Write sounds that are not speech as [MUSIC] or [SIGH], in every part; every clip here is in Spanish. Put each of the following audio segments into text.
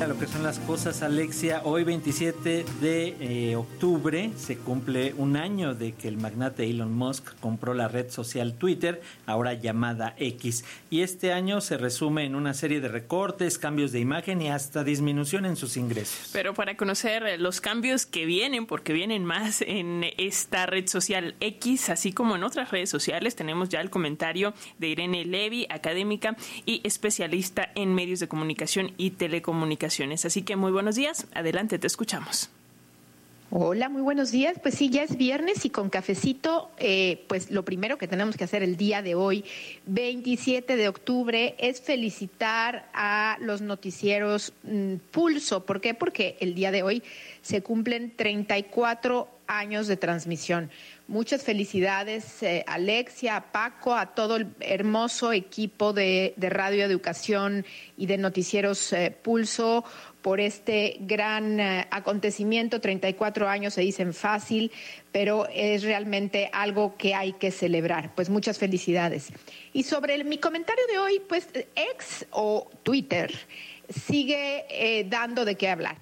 a lo que son las cosas, Alexia. Hoy 27 de eh, octubre se cumple un año de que el magnate Elon Musk compró la red social Twitter, ahora llamada X. Y este año se resume en una serie de recortes, cambios de imagen y hasta disminución en sus ingresos. Pero para conocer los cambios que vienen, porque vienen más en esta red social X, así como en otras redes sociales, tenemos ya el comentario de Irene Levy, académica y especialista en medios de comunicación y telecomunicación Así que muy buenos días. Adelante, te escuchamos. Hola, muy buenos días. Pues sí, ya es viernes y con cafecito, eh, pues lo primero que tenemos que hacer el día de hoy, 27 de octubre, es felicitar a los noticieros mm, Pulso. ¿Por qué? Porque el día de hoy se cumplen 34 años de transmisión. Muchas felicidades, eh, Alexia, a Paco, a todo el hermoso equipo de, Radio Educación y de Noticieros eh, Pulso por este gran eh, acontecimiento. 34 años se dicen fácil, pero es realmente algo que hay que celebrar. Pues muchas felicidades. Y sobre mi comentario de hoy, pues ex o Twitter sigue dando de qué hablar.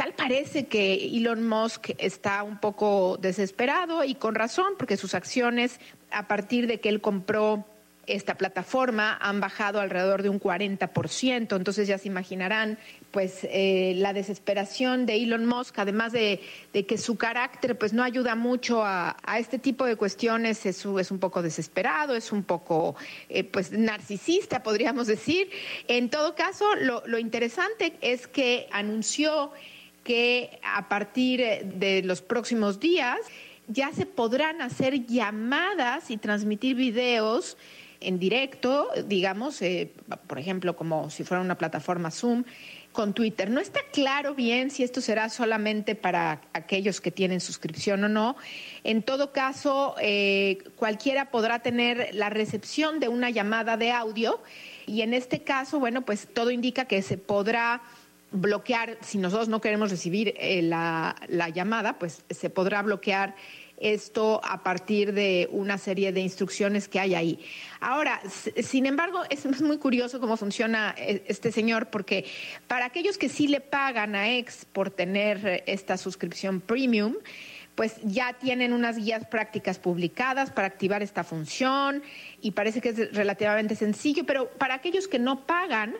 Tal parece que Elon Musk está un poco desesperado y con razón, porque sus acciones, a partir de que él compró esta plataforma, han bajado alrededor de un 40%. Entonces ya se imaginarán, pues, eh, la desesperación de Elon Musk, además de, que su carácter, pues, no ayuda mucho a, este tipo de cuestiones, es, un poco desesperado, es un poco, eh, pues, narcisista, podríamos decir. En todo caso, lo interesante es que anunció que a partir de los próximos días ya se podrán hacer llamadas y transmitir videos en directo, digamos, eh, por ejemplo, como si fuera una plataforma Zoom con Twitter. No está claro bien si esto será solamente para aquellos que tienen suscripción o no. En todo caso, eh, cualquiera podrá tener la recepción de una llamada de audio y en este caso, bueno, pues todo indica que se podrá bloquear, si nosotros no queremos recibir eh, la, llamada, pues se podrá bloquear esto a partir de una serie de instrucciones que hay ahí. Ahora, sin embargo, [LAUGHS] es muy curioso cómo funciona eh, este señor, porque para aquellos que sí le pagan a Ex por tener esta suscripción premium, pues ya tienen unas guías prácticas publicadas para activar esta función y parece que es relativamente sencillo, pero para aquellos que no pagan,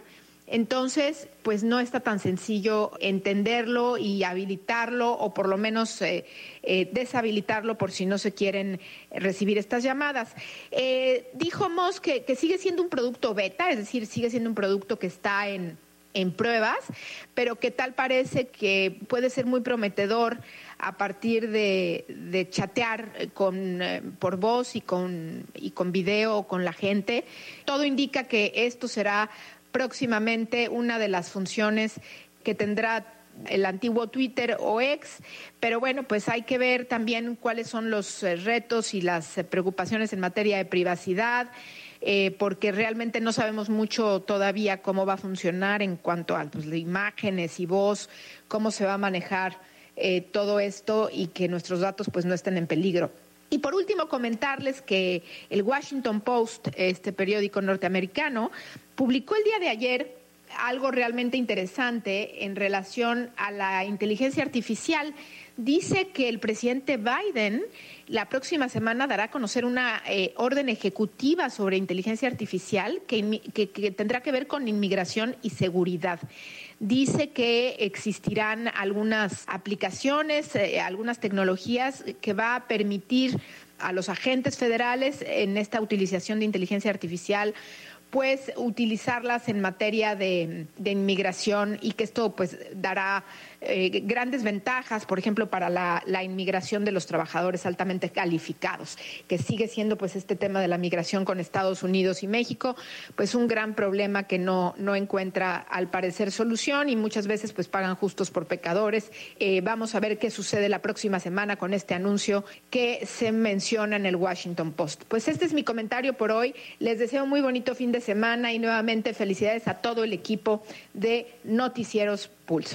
entonces, pues no está tan sencillo entenderlo y habilitarlo o por lo menos eh, eh, deshabilitarlo por si no se quieren recibir estas llamadas. Eh, dijo Moss que, sigue siendo un producto beta, es decir, sigue siendo un producto que está en, pruebas, pero que tal parece que puede ser muy prometedor a partir de, chatear con, por voz y con, y con video con la gente. Todo indica que esto será próximamente una de las funciones que tendrá el antiguo Twitter o ex, pero bueno, pues hay que ver también cuáles son los eh, retos y las eh, preocupaciones en materia de privacidad, eh, porque realmente no sabemos mucho todavía cómo va a funcionar en cuanto a pues, imágenes y voz, cómo se va a manejar todo esto y que nuestros datos pues no estén en peligro. Y por último, comentarles que el Washington Post, este periódico norteamericano, publicó el día de ayer algo realmente interesante en relación a la inteligencia artificial. Dice que el presidente Biden la próxima semana dará a conocer una eh, orden ejecutiva sobre inteligencia artificial que, tendrá que ver con inmigración y seguridad. Dice que existirán algunas aplicaciones, eh, algunas tecnologías que va a permitir a los agentes federales en esta utilización de inteligencia artificial pues utilizarlas en materia de, inmigración y que esto pues dará eh, grandes ventajas, por ejemplo, para la, inmigración de los trabajadores altamente calificados, que sigue siendo pues este tema de la migración con Estados Unidos y México, pues un gran problema que no, no encuentra al parecer solución y muchas veces pues pagan justos por pecadores. Eh, vamos a ver qué sucede la próxima semana con este anuncio que se menciona en el Washington Post. Pues este es mi comentario por hoy. Les deseo muy bonito fin de semana y nuevamente felicidades a todo el equipo de Noticieros Pulso.